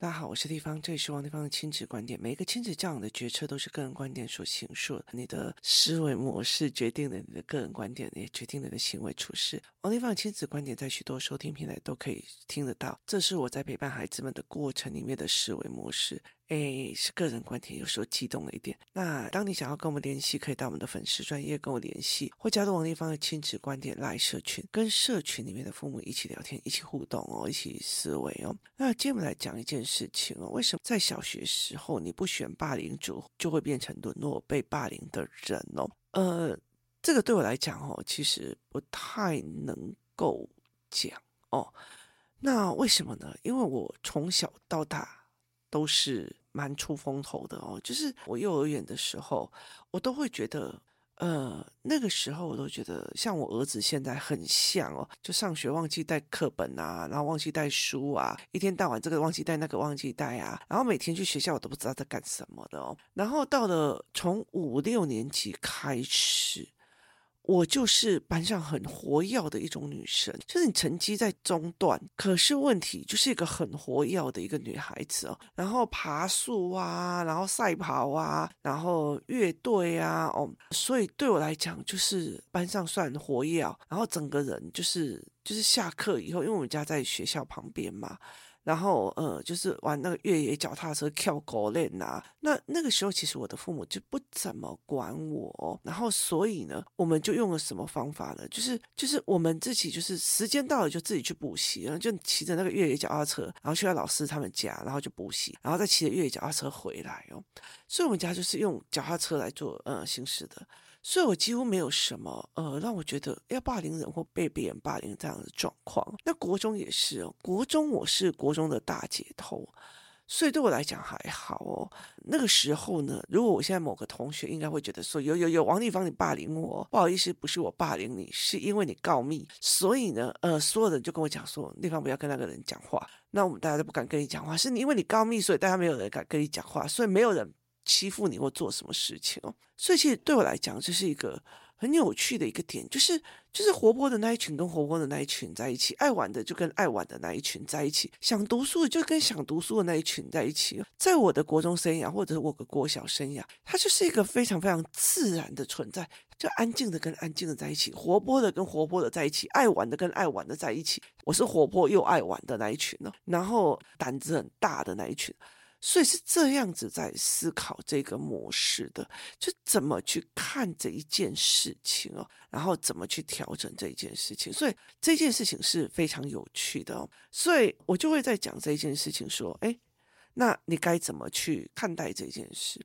大家好，我是地方，这里是王地方的亲子观点。每一个亲子教养的决策都是个人观点所形塑的，你的思维模式决定了你的个人观点，也决定了你的行为处事。王地方的亲子观点在许多收听平台都可以听得到，这是我在陪伴孩子们的过程里面的思维模式。诶，是个人观点，有时候激动了一点。那当你想要跟我们联系，可以到我们的粉丝专页跟我联系，或加入王立方的亲子观点 LINE 社群，跟社群里面的父母一起聊天，一起互动哦，一起思维哦。那今天我们来讲一件事情哦，为什么在小学时候你不选霸凌组，就会变成沦落被霸凌的人哦？呃，这个对我来讲哦，其实不太能够讲哦。那为什么呢？因为我从小到大都是。蛮出风头的哦，就是我幼儿园的时候，我都会觉得，呃，那个时候我都觉得像我儿子现在很像哦，就上学忘记带课本啊，然后忘记带书啊，一天到晚这个忘记带那个忘记带啊，然后每天去学校我都不知道在干什么的哦，然后到了从五六年级开始。我就是班上很活跃的一种女生，就是你成绩在中段，可是问题就是一个很活跃的一个女孩子哦，然后爬树啊，然后赛跑啊，然后乐队啊，哦，所以对我来讲就是班上算活跃，然后整个人就是就是下课以后，因为我们家在学校旁边嘛。然后，呃，就是玩那个越野脚踏车、跳狗链呐。那那个时候，其实我的父母就不怎么管我。然后，所以呢，我们就用了什么方法呢？就是，就是我们自己，就是时间到了就自己去补习，然后就骑着那个越野脚踏车，然后去到老师他们家，然后就补习，然后再骑着越野脚踏车回来哦。所以，我们家就是用脚踏车来做呃行驶的。所以我几乎没有什么呃让我觉得要霸凌人或被别人霸凌这样的状况。那国中也是哦，国中我是国中的大姐头，所以对我来讲还好哦。那个时候呢，如果我现在某个同学应该会觉得说有有有王地方你霸凌我，不好意思，不是我霸凌你，是因为你告密，所以呢呃所有人就跟我讲说地方不要跟那个人讲话，那我们大家都不敢跟你讲话，是你因为你告密，所以大家没有人敢跟你讲话，所以没有人。欺负你或做什么事情哦，所以其实对我来讲，这是一个很有趣的一个点，就是就是活泼的那一群跟活泼的那一群在一起，爱玩的就跟爱玩的那一群在一起，想读书的就跟想读书的那一群在一起。在我的国中生涯或者是我的国小生涯，它就是一个非常非常自然的存在，就安静的跟安静的在一起，活泼的跟活泼的在一起，爱玩的跟爱玩的在一起。我是活泼又爱玩的那一群呢，然后胆子很大的那一群。所以是这样子在思考这个模式的，就怎么去看这一件事情哦，然后怎么去调整这一件事情。所以这件事情是非常有趣的哦。所以我就会在讲这件事情，说，哎，那你该怎么去看待这件事？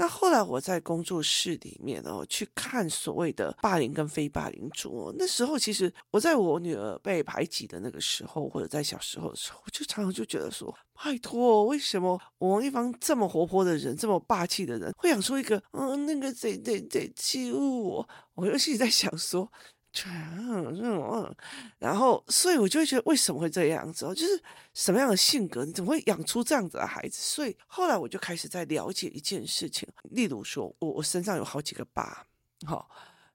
那后来我在工作室里面哦，去看所谓的霸凌跟非霸凌组，那时候其实我在我女儿被排挤的那个时候，或者在小时候的时候，我就常常就觉得说，拜托，为什么我王一芳这么活泼的人，这么霸气的人，会想说一个嗯那个谁谁谁欺负我？我就心里在想说。然后，所以我就会觉得，为什么会这样子哦？就是什么样的性格，你怎么会养出这样子的孩子？所以后来我就开始在了解一件事情，例如说，我我身上有好几个疤，好，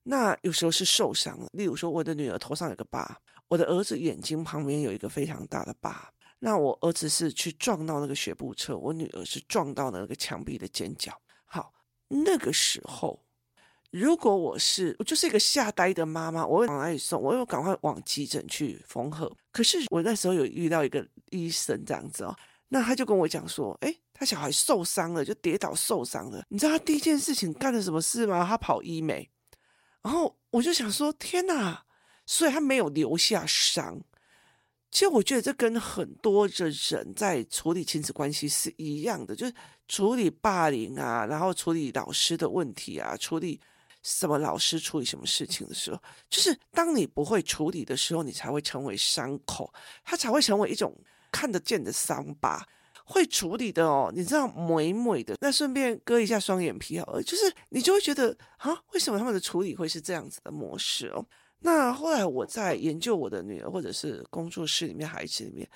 那有时候是受伤了。例如说，我的女儿头上有个疤，我的儿子眼睛旁边有一个非常大的疤。那我儿子是去撞到那个学步车，我女儿是撞到那个墙壁的尖角。好，那个时候。如果我是我就是一个吓呆的妈妈，我会往哪里送？我又赶快往急诊去缝合。可是我那时候有遇到一个医生这样子哦，那他就跟我讲说，诶，他小孩受伤了，就跌倒受伤了。你知道他第一件事情干了什么事吗？他跑医美。然后我就想说，天哪！所以他没有留下伤。其实我觉得这跟很多的人在处理亲子关系是一样的，就是处理霸凌啊，然后处理老师的问题啊，处理。什么老师处理什么事情的时候，就是当你不会处理的时候，你才会成为伤口，它才会成为一种看得见的伤疤。会处理的哦，你知道美美的，那顺便割一下双眼皮好了，就是你就会觉得啊，为什么他们的处理会是这样子的模式哦？那后来我在研究我的女儿，或者是工作室里面孩子里面，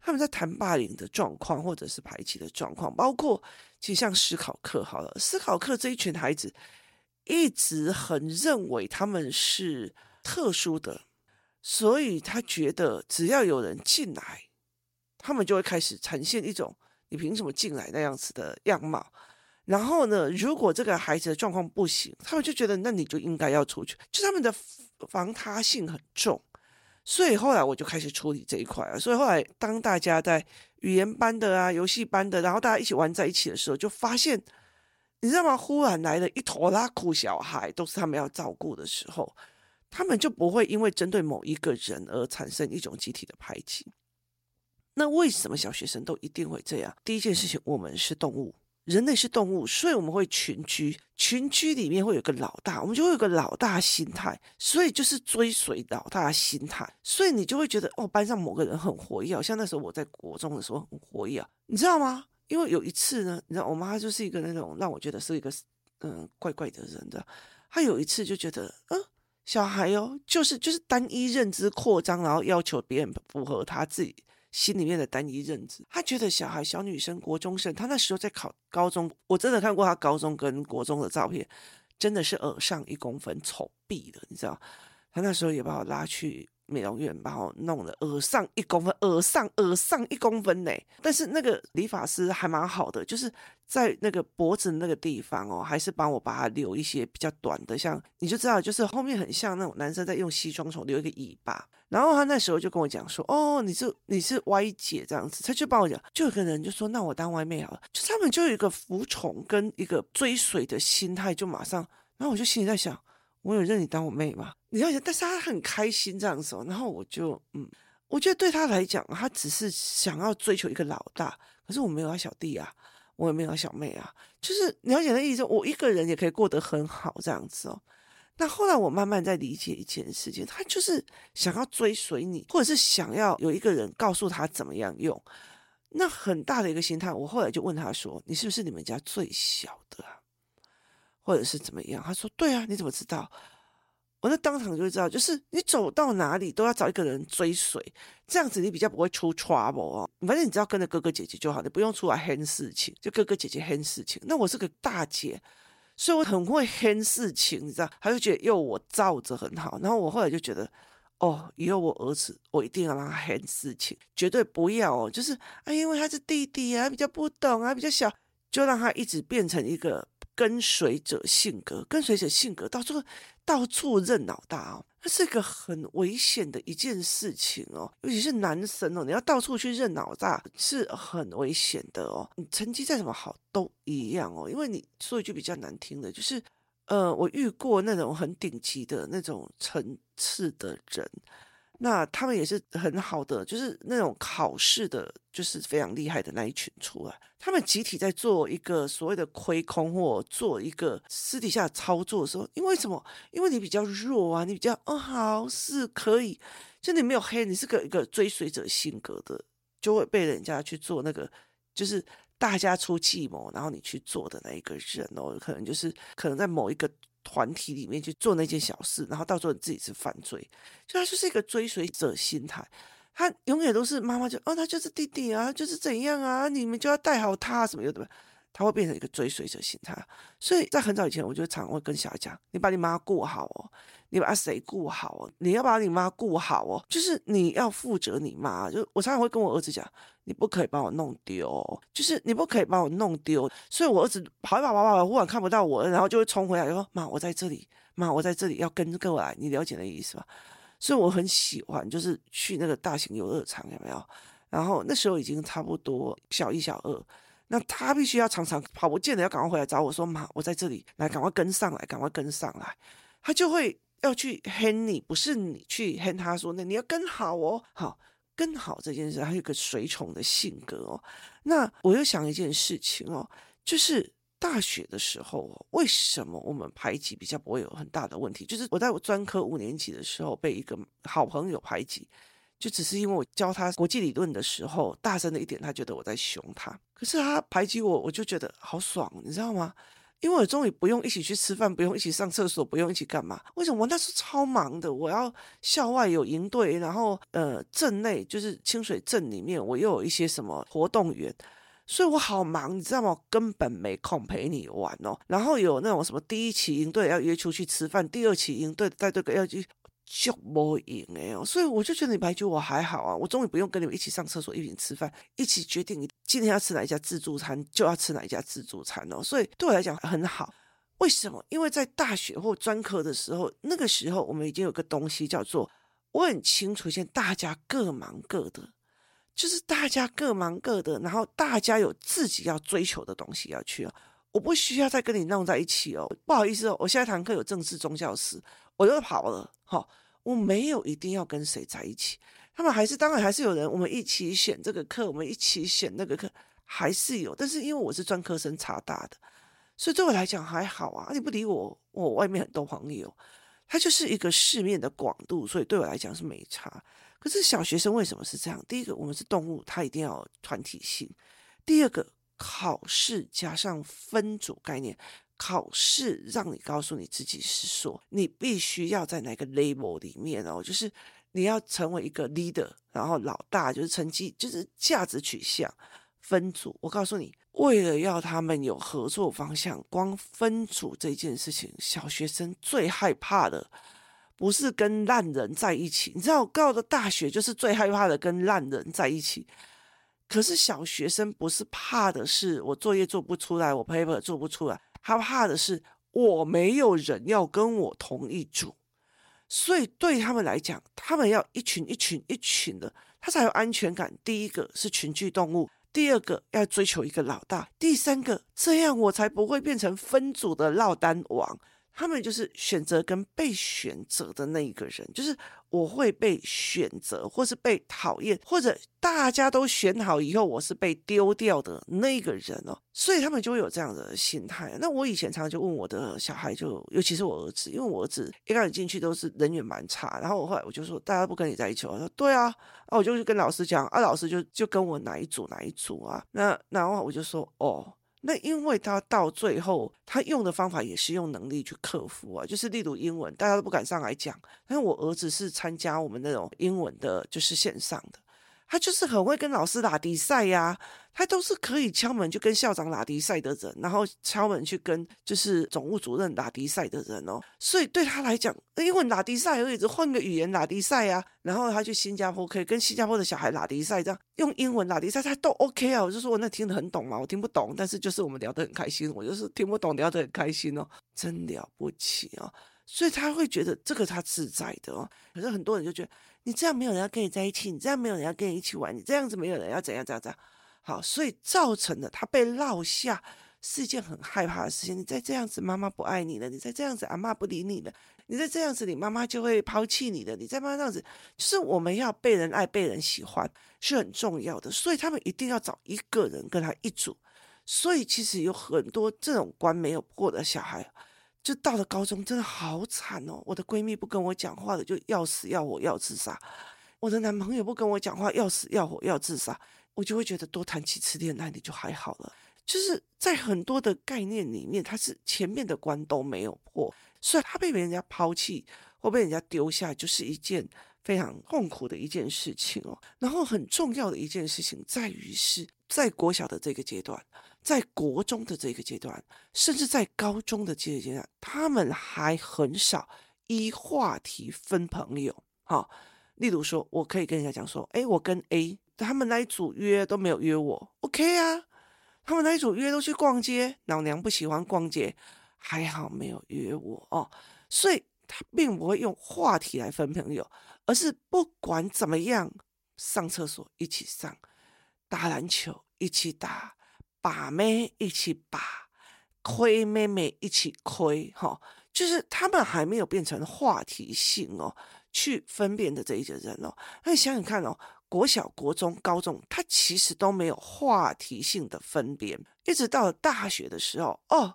他们在谈霸凌的状况，或者是排挤的状况，包括其实像思考课好了，思考课这一群孩子。一直很认为他们是特殊的，所以他觉得只要有人进来，他们就会开始呈现一种你凭什么进来那样子的样貌？然后呢，如果这个孩子的状况不行，他们就觉得那你就应该要出去，就他们的防他性很重。所以后来我就开始处理这一块了。所以后来当大家在语言班的啊、游戏班的，然后大家一起玩在一起的时候，就发现，你知道吗？忽然来了一坨拉库小孩，都是他们要照顾的时候，他们就不会因为针对某一个人而产生一种集体的排挤。那为什么小学生都一定会这样？第一件事情，我们是动物。人类是动物，所以我们会群居。群居里面会有个老大，我们就会有个老大心态，所以就是追随老大心态。所以你就会觉得，哦，班上某个人很活跃，像那时候我在国中的时候很活跃，你知道吗？因为有一次呢，你知道，我妈就是一个那种让我觉得是一个嗯怪怪的人的。她有一次就觉得，嗯，小孩哦，就是就是单一认知扩张，然后要求别人符合他自己。心里面的单一认知，他觉得小孩小女生国中生，他那时候在考高中，我真的看过他高中跟国中的照片，真的是耳上一公分，丑毙了，你知道？他那时候也把我拉去。美容院把我弄了耳上一公分，耳上耳上一公分呢。但是那个理发师还蛮好的，就是在那个脖子那个地方哦，还是帮我把它留一些比较短的，像你就知道，就是后面很像那种男生在用西装头留一个尾巴。然后他那时候就跟我讲说：“哦，你是你是歪姐这样子。”他就帮我讲，就有个人就说：“那我当歪妹好了。”就他们就有一个服从跟一个追随的心态，就马上。然后我就心里在想。我有认你当我妹吗？你要想，但是他很开心这样子，然后我就嗯，我觉得对他来讲，他只是想要追求一个老大，可是我没有他小弟啊，我也没有他小妹啊，就是了解的意思，我一个人也可以过得很好这样子哦。那后来我慢慢在理解一件事情，他就是想要追随你，或者是想要有一个人告诉他怎么样用，那很大的一个心态。我后来就问他说：“你是不是你们家最小的啊？”或者是怎么样？他说：“对啊，你怎么知道？”我那当场就知道，就是你走到哪里都要找一个人追随，这样子你比较不会出 trouble 哦。反正你只要跟着哥哥姐姐就好，你不用出来 hand 事情，就哥哥姐姐 hand 事情。那我是个大姐，所以我很会 hand 事情，你知道？他就觉得哟，我罩着很好。然后我后来就觉得，哦，以后我儿子我一定要让他 hand 事情，绝对不要哦，就是啊，因为他是弟弟啊，比较不懂啊，比较小，就让他一直变成一个。跟随者性格，跟随者性格到处到处认老大哦，那是一个很危险的一件事情哦，尤其是男生哦，你要到处去认老大是很危险的哦。你成绩再怎么好都一样哦，因为你说一句比较难听的，就是呃，我遇过那种很顶级的那种层次的人。那他们也是很好的，就是那种考试的，就是非常厉害的那一群出来，他们集体在做一个所谓的亏空或做一个私底下操作的时候，因为什么？因为你比较弱啊，你比较哦好是可以，就你没有黑，你是个一个追随者性格的，就会被人家去做那个，就是大家出计谋，然后你去做的那一个人哦，可能就是可能在某一个。团体里面去做那件小事，然后到时候你自己是犯罪，就他就是一个追随者心态，他永远都是妈妈就哦，他就是弟弟啊，就是怎样啊，你们就要带好他什么的，他会变成一个追随者心态。所以在很早以前，我就常会跟小孩讲，你把你妈顾好哦。你把谁顾好哦？你要把你妈顾好哦，就是你要负责你妈。就我常常会跟我儿子讲，你不可以把我弄丢，就是你不可以把我弄丢。所以，我儿子跑一跑跑跑，忽然看不到我，然后就会冲回来说：“妈，我在这里，妈，我在这里，要跟着我来。”你了解那意思吧？所以我很喜欢，就是去那个大型游乐场，有没有？然后那时候已经差不多小一、小二，那他必须要常常跑不见了要赶快回来找我说：“妈，我在这里，来，赶快跟上来，赶快跟上来。”他就会。要去 h 你，不是你去 h 他说，那你要跟好哦，好跟好这件事，他有个随从的性格哦。那我又想一件事情哦，就是大学的时候，为什么我们排挤比较不会有很大的问题？就是我在我专科五年级的时候被一个好朋友排挤，就只是因为我教他国际理论的时候大声了一点，他觉得我在凶他。可是他排挤我，我就觉得好爽，你知道吗？因为我终于不用一起去吃饭，不用一起上厕所，不用一起干嘛？为什么？我那时候超忙的，我要校外有营队，然后呃镇内就是清水镇里面，我又有一些什么活动员，所以我好忙，你知道吗？根本没空陪你玩哦。然后有那种什么第一期营队要约出去吃饭，第二期营队带队要去。就没赢哎，所以我就觉得你排挤我还好啊，我终于不用跟你们一起上厕所，一起吃饭，一起决定今天要吃哪一家自助餐，就要吃哪一家自助餐哦。所以对我来讲很好。为什么？因为在大学或专科的时候，那个时候我们已经有个东西叫做，我很清楚，现在大家各忙各的，就是大家各忙各的，然后大家有自己要追求的东西要去哦。我不需要再跟你弄在一起哦，不好意思哦，我现在堂课有正式宗教史，我就跑了哈、哦，我没有一定要跟谁在一起，他们还是当然还是有人，我们一起选这个课，我们一起选那个课，还是有，但是因为我是专科生插大的。所以对我来讲还好啊，你不理我，我外面很多朋友，他就是一个视面的广度，所以对我来讲是没差。可是小学生为什么是这样？第一个，我们是动物，他一定要团体性；第二个，考试加上分组概念，考试让你告诉你自己是说，你必须要在哪个 label 里面哦，就是你要成为一个 leader，然后老大就是成绩，就是价值取向。分组，我告诉你。为了要他们有合作方向，光分组这件事情，小学生最害怕的不是跟烂人在一起。你知道，我告的大学就是最害怕的跟烂人在一起。可是小学生不是怕的是我作业做不出来，我 paper 做不出来，他怕的是我没有人要跟我同一组。所以对他们来讲，他们要一群一群一群的，他才有安全感。第一个是群居动物。第二个要追求一个老大，第三个这样我才不会变成分组的落单王。他们就是选择跟被选择的那一个人，就是我会被选择，或是被讨厌，或者大家都选好以后，我是被丢掉的那个人哦。所以他们就会有这样的心态。那我以前常常就问我的小孩就，尤其是我儿子，因为我儿子一开始进去都是人缘蛮差，然后我后来我就说，大家不跟你在一起，我说对啊，啊我就去跟老师讲，啊老师就就跟我哪一组哪一组啊，那然后我就说哦。那因为他到最后，他用的方法也是用能力去克服啊，就是例如英文，大家都不敢上来讲，因为我儿子是参加我们那种英文的，就是线上的。他就是很会跟老师打比赛呀，他都是可以敲门就跟校长打比赛的人，然后敲门去跟就是总务主任打比赛的人哦。所以对他来讲，英文打比赛而已，换个语言打比赛呀。然后他去新加坡可以跟新加坡的小孩打比赛，这样用英文打比赛他都 OK 啊。我就说我那听得很懂嘛，我听不懂，但是就是我们聊得很开心，我就是听不懂聊得很开心哦，真了不起哦。所以他会觉得这个他自在的哦。可是很多人就觉得。你这样没有人要跟你在一起，你这样没有人要跟你一起玩，你这样子没有人要怎样怎样怎样，好，所以造成了他被落下是一件很害怕的事情。你再这样子，妈妈不爱你了；你再这样子，阿妈不理你了；你再这样子，你妈妈就会抛弃你的。你再妈妈这样子，就是我们要被人爱、被人喜欢是很重要的。所以他们一定要找一个人跟他一组。所以其实有很多这种关没有过的小孩。就到了高中，真的好惨哦！我的闺蜜不跟我讲话的，就要死要活要自杀；我的男朋友不跟我讲话，要死要活要自杀。我就会觉得多谈几次恋爱，你就还好了。就是在很多的概念里面，他是前面的关都没有破，所以他被别人家抛弃或被人家丢下，就是一件非常痛苦的一件事情哦。然后很重要的一件事情在于是在国小的这个阶段。在国中的这个阶段，甚至在高中的这个阶段，他们还很少依话题分朋友。好，例如说，我可以跟人家讲说，哎，我跟 A 他们那一组约都没有约我，OK 啊？他们那一组约都去逛街，老娘不喜欢逛街，还好没有约我哦。所以他并不会用话题来分朋友，而是不管怎么样，上厕所一起上，打篮球一起打。把妹一起把，亏妹妹一起亏，哈，就是他们还没有变成话题性哦，去分辨的这一些人哦。那你想想看哦，国小、国中、高中，他其实都没有话题性的分辨，一直到大学的时候，哦，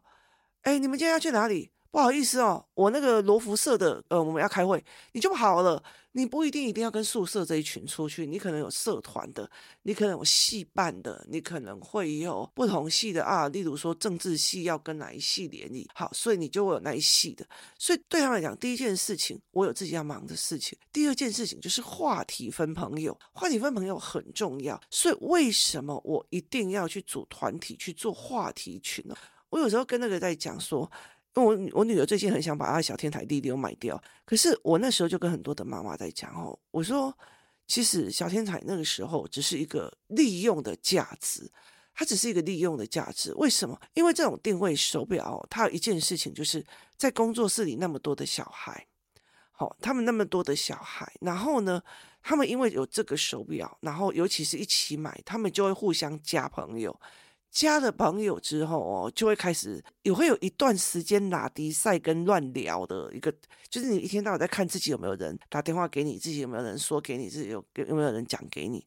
哎，你们今天要去哪里？不好意思哦，我那个罗浮社的，呃，我们要开会，你就跑了。你不一定一定要跟宿舍这一群出去，你可能有社团的，你可能有系办的，你可能会有不同系的啊。例如说政治系要跟哪一系联谊，好，所以你就会有那一系的。所以对他们来讲，第一件事情，我有自己要忙的事情；第二件事情就是话题分朋友，话题分朋友很重要。所以为什么我一定要去组团体去做话题群呢？我有时候跟那个在讲说。因为我我女儿最近很想把她的小天台地丢卖掉，可是我那时候就跟很多的妈妈在讲哦，我说其实小天才那个时候只是一个利用的价值，它只是一个利用的价值。为什么？因为这种定位手表，它有一件事情就是在工作室里那么多的小孩，好，他们那么多的小孩，然后呢，他们因为有这个手表，然后尤其是一起买，他们就会互相加朋友。加了朋友之后哦，就会开始也会有一段时间拉低赛跟乱聊的一个，就是你一天到晚在看自己有没有人打电话给你，自己有没有人说给你，自己有有没有人讲给你。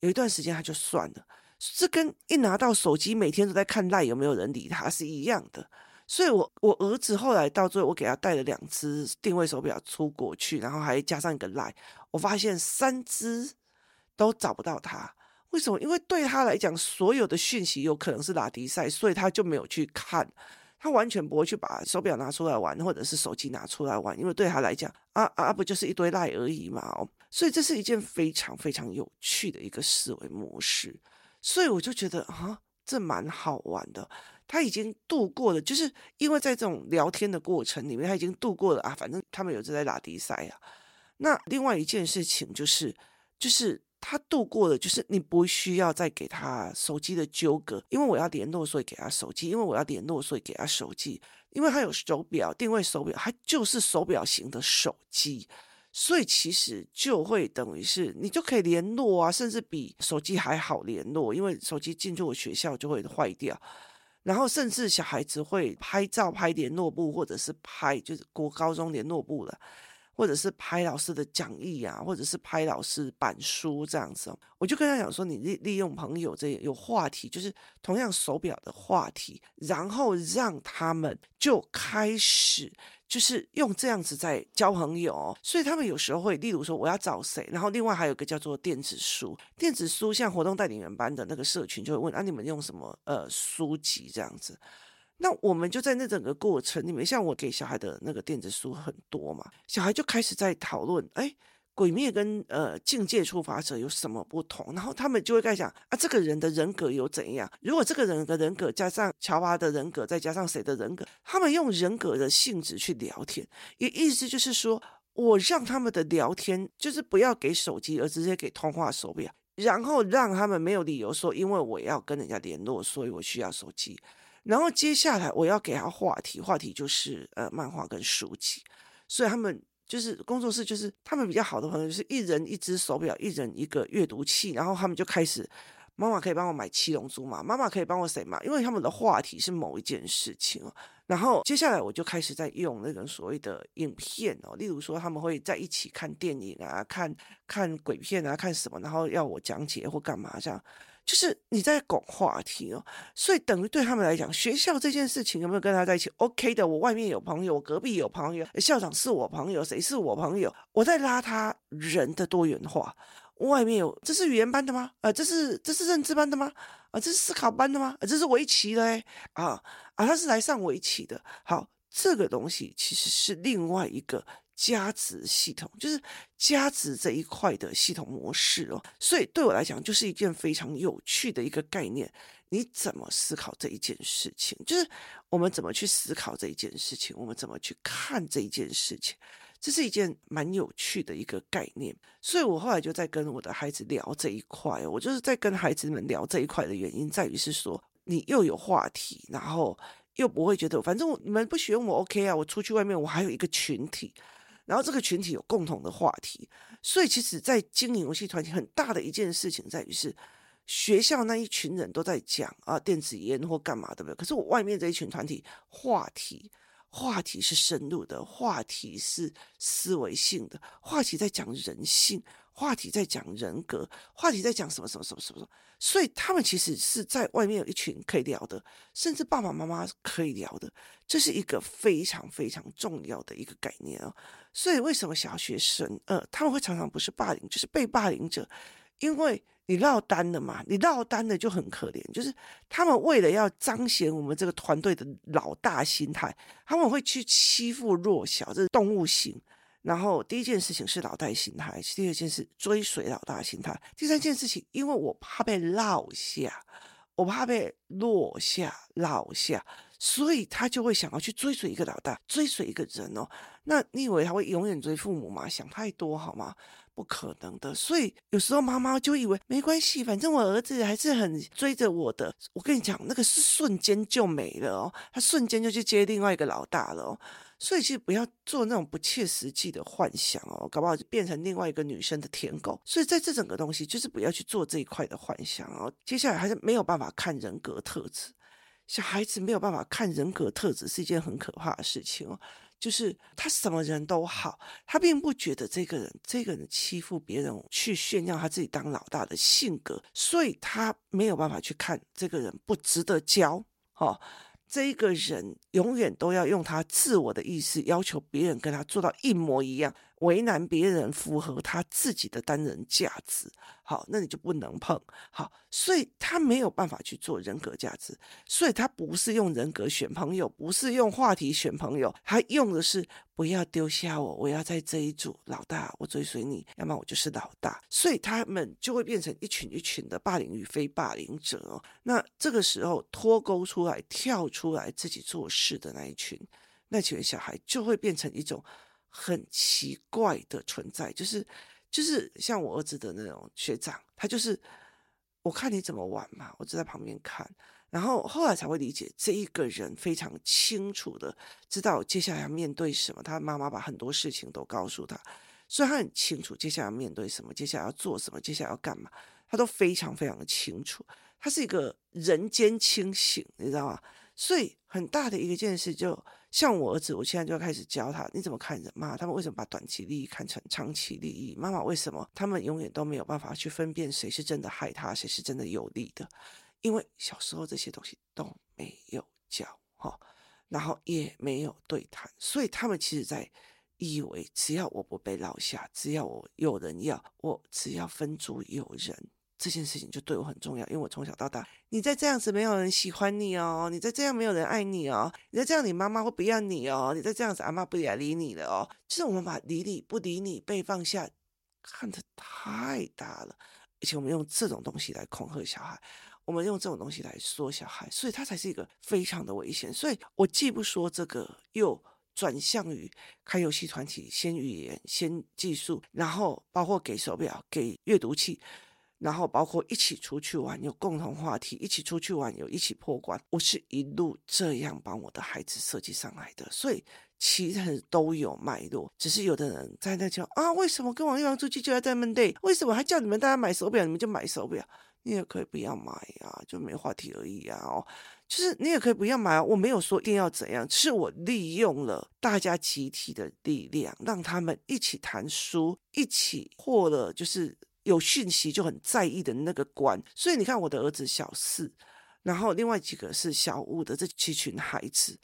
有一段时间他就算了，这跟一拿到手机每天都在看赖有没有人理他是一样的。所以我我儿子后来到最后，我给他带了两只定位手表出国去，然后还加上一个赖，我发现三只都找不到他。为什么？因为对他来讲，所有的讯息有可能是拉迪赛，所以他就没有去看，他完全不会去把手表拿出来玩，或者是手机拿出来玩，因为对他来讲，啊啊不就是一堆赖而已嘛哦，所以这是一件非常非常有趣的一个思维模式，所以我就觉得啊，这蛮好玩的。他已经度过了，就是因为在这种聊天的过程里面，他已经度过了啊，反正他们有在拉迪赛啊。那另外一件事情就是，就是。他度过了，就是你不需要再给他手机的纠葛，因为我要联络，所以给他手机；因为我要联络，所以给他手机。因为他有手表，定位手表，它就是手表型的手机，所以其实就会等于是你就可以联络啊，甚至比手机还好联络，因为手机进入学校就会坏掉，然后甚至小孩子会拍照拍联络簿，或者是拍就是国高中联络簿了。或者是拍老师的讲义啊，或者是拍老师板书这样子，我就跟他讲说，你利利用朋友这有话题，就是同样手表的话题，然后让他们就开始就是用这样子在交朋友，所以他们有时候会，例如说我要找谁，然后另外还有一个叫做电子书，电子书像活动带领员班的那个社群就会问啊，你们用什么呃书籍这样子。那我们就在那整个过程里面，像我给小孩的那个电子书很多嘛，小孩就开始在讨论，哎，鬼灭跟呃境界触发者有什么不同？然后他们就会在想啊，这个人的人格有怎样？如果这个人的人格加上乔巴的人格，再加上谁的人格，他们用人格的性质去聊天，也意思就是说我让他们的聊天就是不要给手机，而直接给通话手表，然后让他们没有理由说，因为我要跟人家联络，所以我需要手机。然后接下来我要给他话题，话题就是呃漫画跟书籍，所以他们就是工作室，就是他们比较好的朋友，就是一人一只手表，一人一个阅读器，然后他们就开始，妈妈可以帮我买七龙珠嘛？妈妈可以帮我谁嘛？因为他们的话题是某一件事情。然后接下来我就开始在用那种所谓的影片哦，例如说他们会在一起看电影啊，看看鬼片啊，看什么，然后要我讲解或干嘛这样。就是你在拱话题哦，所以等于对他们来讲，学校这件事情有没有跟他在一起？OK 的，我外面有朋友，我隔壁有朋友，校长是我朋友，谁是我朋友？我在拉他人的多元化。外面有，这是语言班的吗？呃，这是这是认知班的吗？啊、这是思考班的吗？呃、这是围棋的，啊啊，他是来上围棋的。好，这个东西其实是另外一个。价值系统就是价值这一块的系统模式哦，所以对我来讲就是一件非常有趣的一个概念。你怎么思考这一件事情？就是我们怎么去思考这一件事情，我们怎么去看这一件事情，这是一件蛮有趣的一个概念。所以我后来就在跟我的孩子聊这一块，我就是在跟孩子们聊这一块的原因在于是说，你又有话题，然后又不会觉得反正你们不喜欢我 OK 啊，我出去外面我还有一个群体。然后这个群体有共同的话题，所以其实，在经营游戏团体很大的一件事情在于是，学校那一群人都在讲啊电子烟或干嘛，对不对？可是我外面这一群团体话题，话题是深入的，话题是思维性的，话题在讲人性。话题在讲人格，话题在讲什么什么什么什么，所以他们其实是在外面有一群可以聊的，甚至爸爸妈妈可以聊的，这是一个非常非常重要的一个概念哦。所以为什么小学生呃他们会常常不是霸凌，就是被霸凌者？因为你落单了嘛，你落单了就很可怜，就是他们为了要彰显我们这个团队的老大心态，他们会去欺负弱小，这是动物性。然后第一件事情是老大心态，第二件事追随老大心态，第三件事情，因为我怕被落下，我怕被落下落下，所以他就会想要去追随一个老大，追随一个人哦。那你以为他会永远追父母吗？想太多好吗？不可能的。所以有时候妈妈就以为没关系，反正我儿子还是很追着我的。我跟你讲，那个是瞬间就没了哦，他瞬间就去接另外一个老大了哦。所以其实不要做那种不切实际的幻想哦，搞不好就变成另外一个女生的舔狗。所以在这整个东西，就是不要去做这一块的幻想哦。接下来还是没有办法看人格特质，小孩子没有办法看人格特质是一件很可怕的事情哦。就是他什么人都好，他并不觉得这个人这个人欺负别人去炫耀他自己当老大的性格，所以他没有办法去看这个人不值得交哦。这个人永远都要用他自我的意思要求别人跟他做到一模一样，为难别人，符合他自己的单人价值。好，那你就不能碰。好，所以他没有办法去做人格价值，所以他不是用人格选朋友，不是用话题选朋友，他用的是不要丢下我，我要在这一组老大，我追随你，要么我就是老大。所以他们就会变成一群一群的霸凌与非霸凌者哦。那这个时候脱钩出来，跳出来自己做事的那一群，那群小孩就会变成一种很奇怪的存在，就是。就是像我儿子的那种学长，他就是我看你怎么玩嘛，我就在旁边看，然后后来才会理解这一个人非常清楚的知道接下来要面对什么。他妈妈把很多事情都告诉他，所以他很清楚接下来要面对什么，接下来要做什么，接下来要干嘛，他都非常非常的清楚。他是一个人间清醒，你知道吗？所以很大的一个件事就。像我儿子，我现在就要开始教他，你怎么看人妈？他们为什么把短期利益看成长期利益？妈妈为什么他们永远都没有办法去分辨谁是真的害他，谁是真的有利的？因为小时候这些东西都没有教哈，然后也没有对谈，所以他们其实在以为只要我不被落下，只要我有人要，我只要分组有人。这件事情就对我很重要，因为我从小到大，你再这样子没有人喜欢你哦，你再这样没有人爱你哦，你再这样你妈妈会不要你哦，你再这样子阿妈不也理你了哦。就是我们把理你不理你被放下看得太大了，而且我们用这种东西来恐吓小孩，我们用这种东西来说小孩，所以他才是一个非常的危险。所以我既不说这个，又转向于开游戏团体，先语言，先技术，然后包括给手表，给阅读器。然后包括一起出去玩，有共同话题；一起出去玩，有一起破关。我是一路这样帮我的孩子设计上来的，所以其实都有脉络。只是有的人在那讲啊，为什么跟王一芳出去就要带闷对？为什么还叫你们大家买手表，你们就买手表？你也可以不要买呀，就没话题而已啊。哦，就是你也可以不要买啊。我没有说一定要怎样，是我利用了大家集体的力量，让他们一起谈书，一起破了，就是。有讯息就很在意的那个关，所以你看我的儿子小四，然后另外几个是小五的这七群孩子，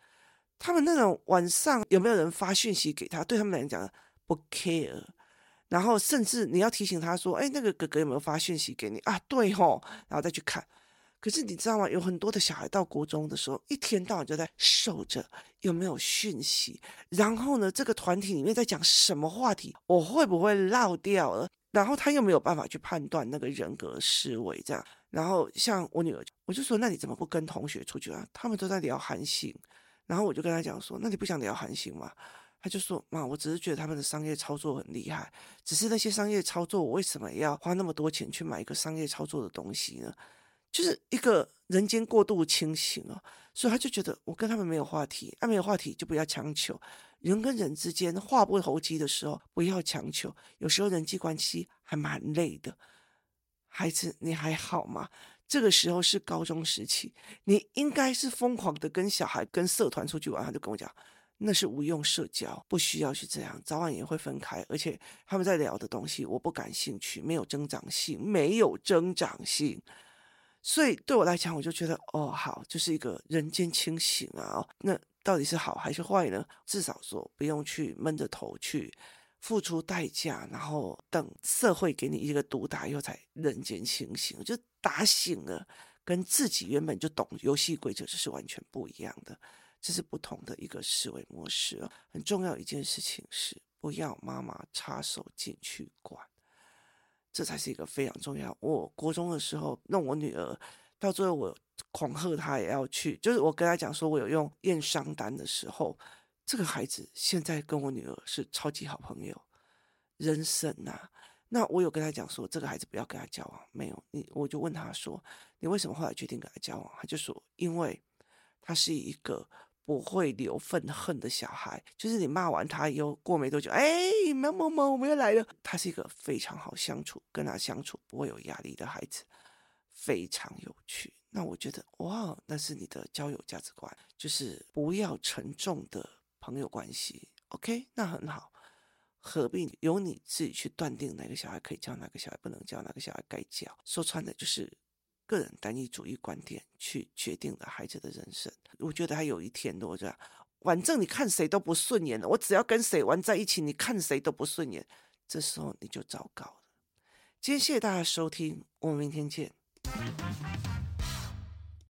他们那种晚上有没有人发讯息给他，对他们来讲不 care，然后甚至你要提醒他说，哎，那个哥哥有没有发讯息给你啊？对吼，然后再去看。可是你知道吗？有很多的小孩到国中的时候，一天到晚就在守着有没有讯息，然后呢，这个团体里面在讲什么话题，我会不会落掉了？然后他又没有办法去判断那个人格思维这样，然后像我女儿，我就说，那你怎么不跟同学出去啊？他们都在聊韩信，然后我就跟他讲说，那你不想聊韩信吗？他就说，妈，我只是觉得他们的商业操作很厉害，只是那些商业操作，我为什么要花那么多钱去买一个商业操作的东西呢？就是一个人间过度清醒哦，所以他就觉得我跟他们没有话题，啊，没有话题就不要强求。人跟人之间话不投机的时候，不要强求。有时候人际关系还蛮累的。孩子，你还好吗？这个时候是高中时期，你应该是疯狂的跟小孩、跟社团出去玩。他就跟我讲，那是无用社交，不需要去这样，早晚也会分开。而且他们在聊的东西，我不感兴趣，没有增长性，没有增长性。所以对我来讲，我就觉得哦，好，就是一个人间清醒啊。那。到底是好还是坏呢？至少说不用去闷着头去付出代价，然后等社会给你一个毒打，以后才人间清醒，就打醒了，跟自己原本就懂游戏规则这是完全不一样的，这是不同的一个思维模式。很重要一件事情是，不要妈妈插手进去管，这才是一个非常重要。我国中的时候弄我女儿。到最后，我恐吓他也要去，就是我跟他讲说，我有用验伤单的时候，这个孩子现在跟我女儿是超级好朋友，人生呐、啊。那我有跟他讲说，这个孩子不要跟他交往，没有你，我就问他说，你为什么后来决定跟他交往？他就说，因为他是一个不会留愤恨的小孩，就是你骂完他以后，过没多久，哎，某某某，我们又来了。他是一个非常好相处，跟他相处不会有压力的孩子，非常有趣。那我觉得，哇，那是你的交友价值观，就是不要沉重的朋友关系。OK，那很好。何必由你自己去断定哪个小孩可以教，哪个小孩不能教，哪个小孩该教？说穿了就是个人单一主义观点去决定了孩子的人生。我觉得他有一天我这样，反正你看谁都不顺眼了，我只要跟谁玩在一起，你看谁都不顺眼，这时候你就糟糕了。今天谢谢大家收听，我们明天见。